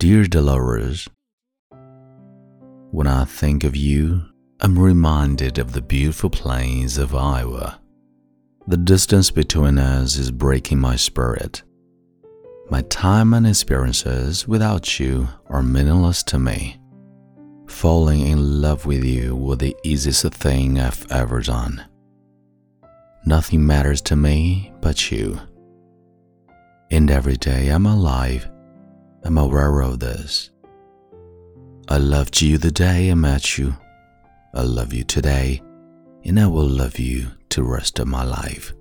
Dear Dolores, when I think of you, I'm reminded of the beautiful plains of Iowa. The distance between us is breaking my spirit. My time and experiences without you are meaningless to me. Falling in love with you was the easiest thing I've ever done. Nothing matters to me but you. And every day I'm alive, I'm aware of this. I loved you the day I met you. I love you today, and I will love you the rest of my life.